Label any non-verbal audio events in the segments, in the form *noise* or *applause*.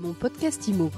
Mon podcast IMO.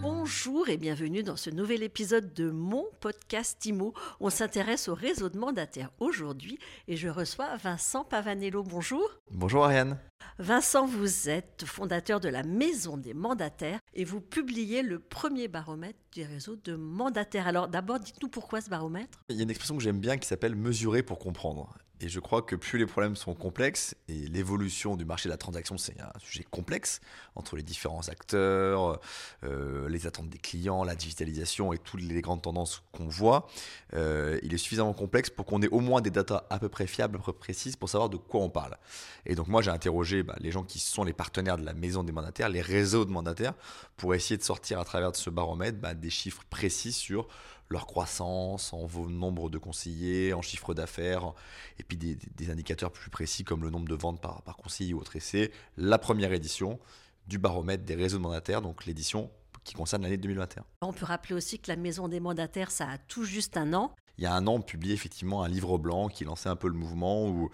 Bonjour et bienvenue dans ce nouvel épisode de mon podcast IMO. On s'intéresse au réseau de mandataires aujourd'hui et je reçois Vincent Pavanello. Bonjour. Bonjour Ariane. Vincent, vous êtes fondateur de la Maison des mandataires et vous publiez le premier baromètre du réseau de mandataires. Alors d'abord, dites-nous pourquoi ce baromètre? Il y a une expression que j'aime bien qui s'appelle mesurer pour comprendre. Et je crois que plus les problèmes sont complexes, et l'évolution du marché de la transaction, c'est un sujet complexe, entre les différents acteurs, euh, les attentes des clients, la digitalisation et toutes les grandes tendances qu'on voit, euh, il est suffisamment complexe pour qu'on ait au moins des datas à peu près fiables, précises, pour savoir de quoi on parle. Et donc moi, j'ai interrogé bah, les gens qui sont les partenaires de la maison des mandataires, les réseaux de mandataires, pour essayer de sortir à travers de ce baromètre bah, des chiffres précis sur leur croissance, en nombre de conseillers, en chiffre d'affaires, et puis des, indicateurs plus précis comme le nombre de ventes par, par conseiller ou autre. C'est la première édition du baromètre des réseaux de mandataires, donc l'édition qui concerne l'année 2021. On peut rappeler aussi que la maison des mandataires, ça a tout juste un an il y a un an, on publiait effectivement un livre blanc qui lançait un peu le mouvement où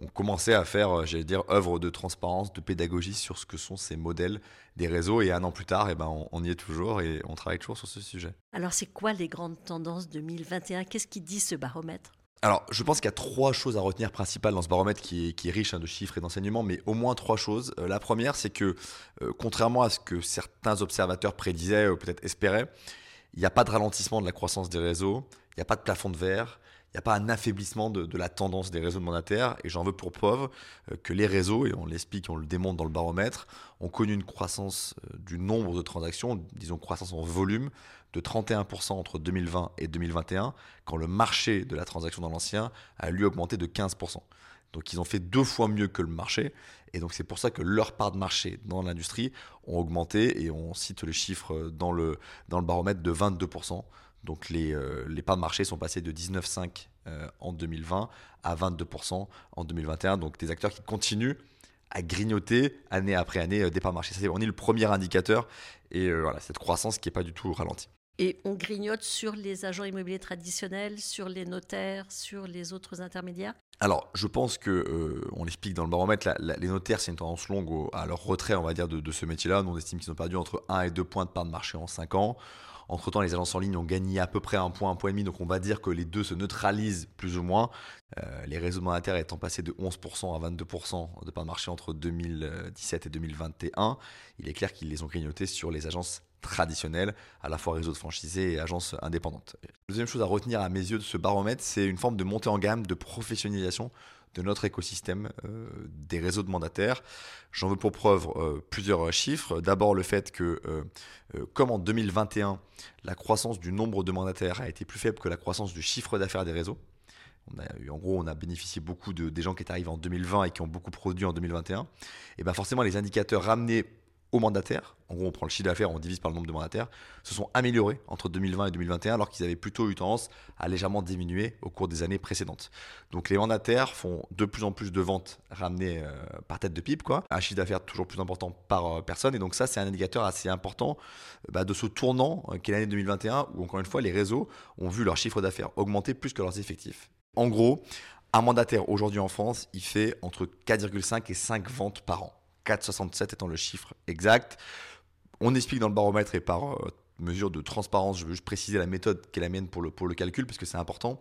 on commençait à faire, euh, j'allais dire, œuvre de transparence, de pédagogie sur ce que sont ces modèles des réseaux. Et un an plus tard, eh ben, on, y est toujours et on travaille toujours sur ce sujet. Alors, c'est quoi les grandes tendances 2021 Qu'est-ce qui dit ce baromètre? Alors, je pense qu'il y a trois choses à retenir principales dans ce baromètre qui est, riche hein, de chiffres et d'enseignements, mais au moins trois choses. Euh, la première, c'est que, euh, contrairement à ce que certains observateurs prédisaient ou peut-être espéraient, il n'y a pas de ralentissement de la croissance des réseaux, il n'y a pas de plafond de verre, il n'y a pas un affaiblissement de, la tendance des réseaux mandataires. Et j'en veux pour preuve euh, que les réseaux, et on l'explique, on le démontre dans le baromètre, ont connu une croissance euh, du nombre de transactions, disons croissance en volume, de 31% entre 2020 et 2021, quand le marché de la transaction dans l'ancien a lui augmenté de 15%. Donc ils ont fait deux fois mieux que le marché. Et donc c'est pour ça que leur part de marché dans l'industrie ont augmenté. Et on cite les chiffres dans le, dans le baromètre de 22%. Donc les, euh, les parts de marché sont passées de 19,5 euh, en 2020 à 22% en 2021. Donc des acteurs qui continuent à grignoter année après année euh, des parts de marché. on est le premier indicateur. Et voilà, cette croissance qui n'est pas du tout ralentie. Et on grignote sur les agents immobiliers traditionnels, sur les notaires, sur les autres intermédiaires? Alors, je pense que, euh, on l'explique dans le baromètre, les notaires, c'est une tendance longue à leur retrait, on va dire, de, ce métier-là. on estime qu'ils ont perdu entre 1 et 2 points de part de marché en 5 ans. Entre-temps, les agences en ligne ont gagné à peu près un point, un point et demi, donc on va dire que les deux se neutralisent plus ou moins. Euh, les réseaux monétaires étant passés de 11% à 22% de part de marché entre 2017 et 2021, il est clair qu'ils les ont grignotés sur les agences traditionnelles, à la fois réseaux de franchisés et agences indépendantes. Deuxième chose à retenir à mes yeux de ce baromètre, c'est une forme de montée en gamme, de professionnalisation de notre écosystème euh, des réseaux de mandataires. J'en veux pour preuve euh, plusieurs chiffres. D'abord le fait que, comme en 2021, la croissance du nombre de mandataires a été plus faible que la croissance du chiffre d'affaires des réseaux. On a eu, en gros, on a bénéficié beaucoup de, des gens qui étaient arrivés en 2020 et qui ont beaucoup produit en 2021. Et bien forcément, les indicateurs ramenés aux mandataires, en gros on prend le chiffre d'affaires, on divise par le nombre de mandataires, se sont améliorés entre 2020 et 2021 alors qu'ils avaient plutôt eu tendance à légèrement diminuer au cours des années précédentes. Donc les mandataires font de plus en plus de ventes ramenées euh, par tête de pipe, quoi, un chiffre d'affaires toujours plus important par euh, personne, et donc ça c'est un indicateur assez important euh, bah, de ce tournant qu'est l'année 2021 où encore une fois les réseaux ont vu leur chiffre d'affaires augmenter plus que leurs effectifs. En gros, un mandataire aujourd'hui en France, il fait entre 4,5 et 5 ventes par an. 4,67 étant le chiffre exact. On explique dans le baromètre et par euh, mesure de transparence, je veux juste préciser la méthode qui est la mienne pour le, pour le calcul, parce que c'est important.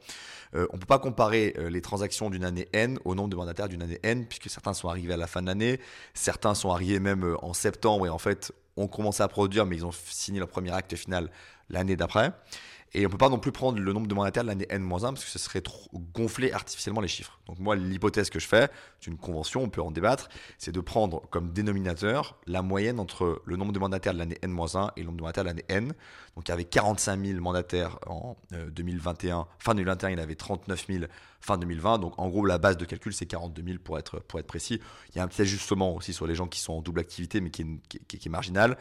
Euh, on ne peut pas comparer euh, les transactions d'une année N au nombre de mandataires d'une année N, puisque certains sont arrivés à la fin de l'année, certains sont arrivés même en septembre et en fait ont commencé à produire, mais ils ont signé leur premier acte final l'année d'après. Et on peut pas non plus prendre le nombre de mandataires de l'année N-1 parce que ce serait gonfler artificiellement les chiffres. Donc moi, l'hypothèse que je fais, c'est une convention, on peut en débattre, c'est de prendre comme dénominateur la moyenne entre le nombre de mandataires de l'année N-1 et le nombre de mandataires de l'année N. Donc il y avait 45 000 mandataires en 2021, euh, fin 2021, il y avait 39 000 fin 2020. Donc en gros, la base de calcul, c'est 42 000 pour être, précis. Il y a un petit ajustement aussi sur les gens qui sont en double activité, mais qui est marginal.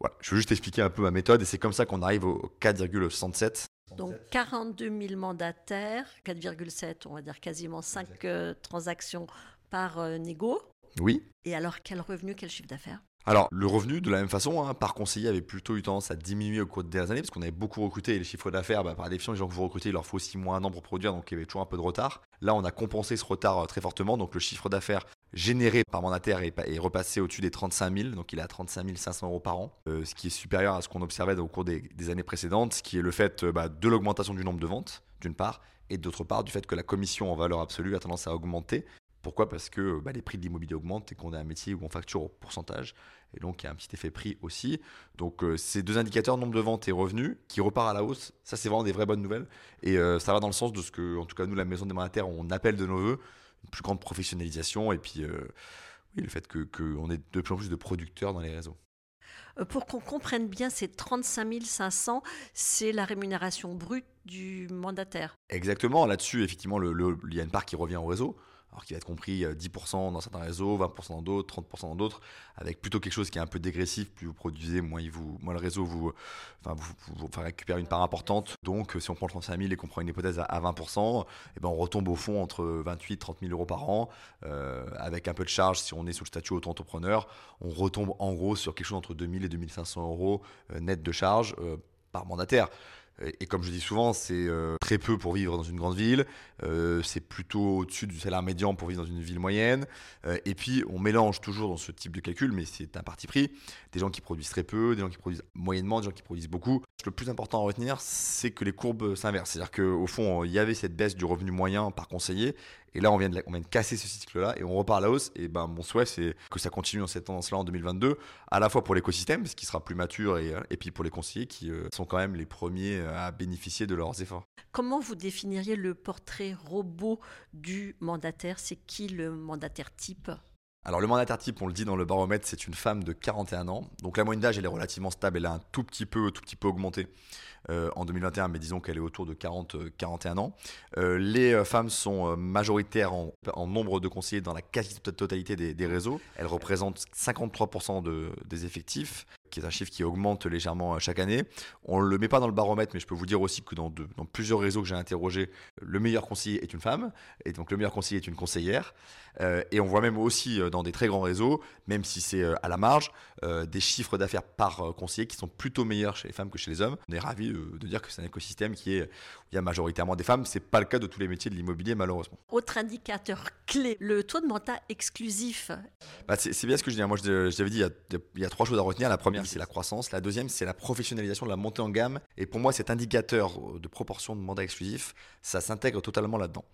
Voilà, je veux juste expliquer un peu ma méthode et c'est comme ça qu'on arrive au 4,67. Donc 42 000 mandataires, 4,7, on va dire quasiment 5 euh, transactions par euh, négo. Oui. Et alors quel revenu, quel chiffre d'affaires? Alors, le revenu, de la même façon, hein, par conseiller, avait plutôt eu tendance à diminuer au cours des dernières années, parce qu'on avait beaucoup recruté, et les chiffres d'affaires, bah, par définition, les gens que vous recrutez, il leur faut 6 mois, un an pour produire, donc il y avait toujours un peu de retard. Là, on a compensé ce retard euh, très fortement, donc le chiffre d'affaires généré par mandataire est, repassé au-dessus des 35 000, donc il est à 35 500 euros par an, euh, ce qui est supérieur à ce qu'on observait au cours des, années précédentes, ce qui est le fait euh, bah, de l'augmentation du nombre de ventes, d'une part, et d'autre part du fait que la commission en valeur absolue a tendance à augmenter. Pourquoi? Parce que bah, les prix de l'immobilier augmentent et qu'on a un métier où on facture au pourcentage. Et donc, il y a un petit effet prix aussi. Donc, euh, ces deux indicateurs, nombre de ventes et revenus, qui repart à la hausse, ça, c'est vraiment des vraies bonnes nouvelles. Et ça va dans le sens de ce que, en tout cas, nous, la maison des mandataires, on appelle de nos voeux une plus grande professionnalisation et puis euh, oui, le fait qu'on que ait de plus en plus de producteurs dans les réseaux. Euh, pour qu'on comprenne bien, ces 35 500, c'est la rémunération brute du mandataire. Exactement, là-dessus, effectivement, le, il y a une part qui revient au réseau alors qu'il va être compris 10% euh, dans certains réseaux, 20% dans d'autres, 30% dans d'autres, avec plutôt quelque chose qui est un peu dégressif. Plus vous produisez, moins, il vous, moins le réseau vous, enfin, récupère une part importante. Donc, si on prend le 35 000 et qu'on prend une hypothèse à, 20%, eh ben, on retombe au fond entre 28 et 30 000 euros par an, euh, avec un peu de charge si on est sous le statut auto-entrepreneur. On retombe en gros sur quelque chose entre 2000 et 2500 euros euh, net de charge par mandataire. Et comme je dis souvent, c'est euh, très peu pour vivre dans une grande ville. Euh, c'est plutôt au-dessus du salaire médian pour vivre dans une ville moyenne. Euh, et puis, on mélange toujours dans ce type de calcul, mais c'est un parti pris, des gens qui produisent très peu, des gens qui produisent moyennement, des gens qui produisent beaucoup. Le plus important à retenir, c'est que les courbes s'inversent. C'est-à-dire qu'au fond, il y avait cette baisse du revenu moyen par conseiller. Et là, on vient, de, on casser ce cycle-là et on repart à la hausse. Et ben, mon souhait, c'est que ça continue dans cette tendance-là en 2022, à la fois pour l'écosystème, ce qui sera plus mature, et, et puis pour les conseillers qui sont quand même les premiers à bénéficier de leurs efforts. Comment vous définiriez le portrait robot du mandataire? C'est qui le mandataire type? Alors le mandataire type, on le dit dans le baromètre, c'est une femme de 41 ans. Donc la moyenne d'âge, elle est relativement stable, elle a un tout petit peu, tout petit peu augmenté euh, en 2021, mais disons qu'elle est autour de 40-41 ans. Euh, les euh, femmes sont majoritaires en, nombre de conseillers dans la quasi-totalité des, réseaux. Elles représentent 53% de, des effectifs qui est un chiffre qui augmente légèrement euh, chaque année. On ne le met pas dans le baromètre, mais je peux vous dire aussi que dans, dans plusieurs réseaux que j'ai interrogés, le meilleur conseiller est une femme, et donc le meilleur conseiller est une conseillère. Euh, et on voit même aussi euh, dans des très grands réseaux, même si c'est à la marge, des chiffres d'affaires par conseiller qui sont plutôt meilleurs chez les femmes que chez les hommes. On est ravis de dire que c'est un écosystème qui est, où il y a majoritairement des femmes. C'est pas le cas de tous les métiers de l'immobilier, malheureusement. Autre indicateur clé, le taux de mandat exclusif. Bah, c'est bien ce que je dis. Hein. Moi, j'avais dit, il y, a, il y, a, trois choses à retenir. La première, c'est la croissance. La deuxième, c'est la professionnalisation la montée en gamme. Et pour moi, cet indicateur de proportion de mandats exclusifs, ça s'intègre totalement là-dedans.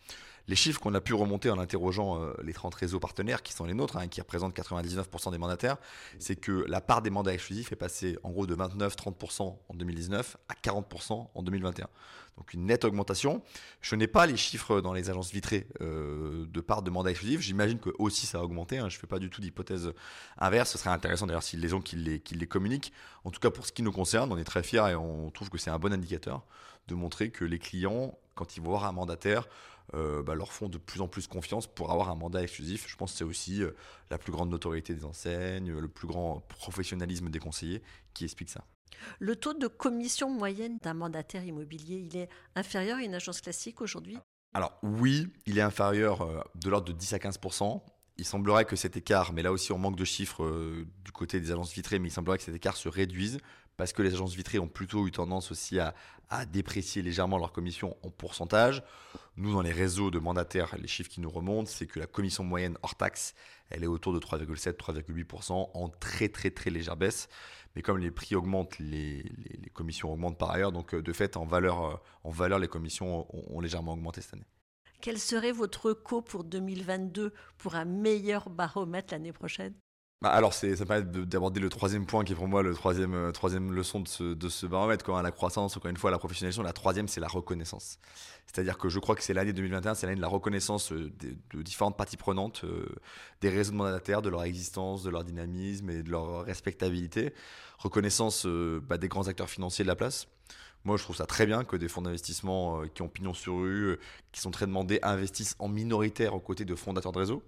Les chiffres qu'on a pu remonter en interrogeant euh, les 30 réseaux partenaires qui sont les nôtres, hein, qui représentent 99% des mandataires, c'est que la part des mandats exclusifs est passée en gros de 29-30% en 2019 à 40% en 2021. Donc une nette augmentation. Je n'ai pas les chiffres dans les agences vitrées euh, de part de mandats exclusifs. J'imagine que aussi ça a augmenté. Hein. Je ne fais pas du tout d'hypothèse inverse. Ce serait intéressant d'ailleurs s'ils les ont qu'ils les, les communiquent. En tout cas pour ce qui nous concerne, on est très fiers et on trouve que c'est un bon indicateur de montrer que les clients, quand ils vont voir un mandataire, euh, bah, leur font de plus en plus confiance pour avoir un mandat exclusif. Je pense que c'est aussi euh, la plus grande notoriété des enseignes, le plus grand professionnalisme des conseillers qui explique ça. Le taux de commission moyenne d'un mandataire immobilier, il est inférieur à une agence classique aujourd'hui? Alors oui, il est inférieur euh, de l'ordre de 10 à 15 il semblerait que cet écart, mais là aussi on manque de chiffres du côté des agences vitrées, mais il semblerait que cet écart se réduise parce que les agences vitrées ont plutôt eu tendance aussi à, déprécier légèrement leur commission en pourcentage. Nous, dans les réseaux de mandataires, les chiffres qui nous remontent, c'est que la commission moyenne hors taxe, elle est autour de 3,7-3,8% en très très très légère baisse. Mais comme les prix augmentent, les, commissions augmentent par ailleurs. Donc euh, de fait, en valeur, euh, les commissions ont, ont légèrement augmenté cette année. Quel serait votre co pour 2022 pour un meilleur baromètre l'année prochaine? Bah, alors, ça me permet d'aborder le troisième point qui est pour moi le troisième, euh, troisième leçon de ce, de ce baromètre. Quand la croissance, encore une fois, la professionnalisation. La troisième, c'est la reconnaissance. C'est-à-dire que je crois que c'est l'année 2021, c'est l'année de la reconnaissance euh, de, différentes parties prenantes, euh, des réseaux de mandataires, de leur existence, de leur dynamisme et de leur respectabilité. Reconnaissance bah, des grands acteurs financiers de la place. Moi, je trouve ça très bien que des fonds d'investissement qui ont pignon sur rue, qui sont très demandés, investissent en minoritaire aux côtés de fondateurs de réseau.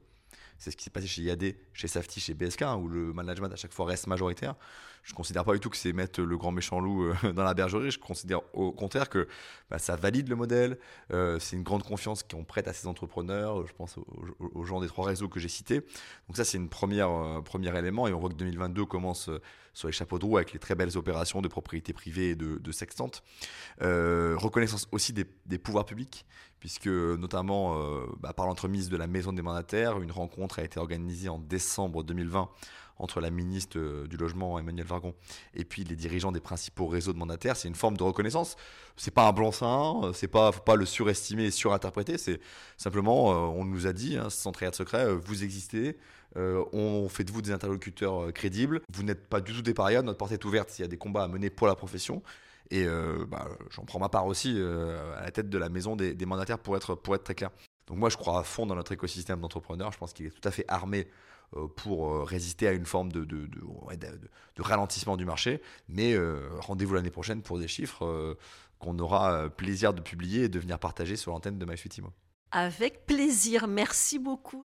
C'est ce qui s'est passé chez IAD, chez Safety, chez BSK, hein, où le management à chaque fois reste majoritaire. Je ne considère pas du tout que c'est mettre le grand méchant loup euh, *laughs* dans la bergerie. Je considère au contraire que bah, ça valide le modèle. Euh, c'est une grande confiance qu'on prête à ces entrepreneurs. Je pense aux, gens des trois réseaux que j'ai cités. Donc ça, c'est une première euh, premier élément. Et on voit que 2022 commence sur les chapeaux de roue avec les très belles opérations de propriété privée et de, de sextante. reconnaissance aussi des, pouvoirs publics puisque notamment bah, par l'entremise de la Maison des mandataires, une rencontre a été organisée en décembre 2020 entre la ministre du Logement, Emmanuel Vargon, et puis les dirigeants des principaux réseaux de mandataires. C'est une forme de reconnaissance. C'est pas un blanc-seing, c'est pas, faut pas le surestimer et surinterpréter. C'est simplement, on nous a dit, hein, sans trahir de secret, vous existez, euh, on fait de vous des interlocuteurs euh, crédibles. Vous n'êtes pas du tout des parias. Notre porte est ouverte s'il y a des combats à mener pour la profession. Et euh, bah, j'en prends ma part aussi à la tête de la maison des, mandataires pour être, très clair. Donc moi, je crois à fond dans notre écosystème d'entrepreneurs. Je pense qu'il est tout à fait armé pour résister à une forme de, ralentissement du marché. Mais rendez-vous l'année prochaine pour des chiffres qu'on aura plaisir de publier et de venir partager sur l'antenne de MySuite avec plaisir, merci beaucoup.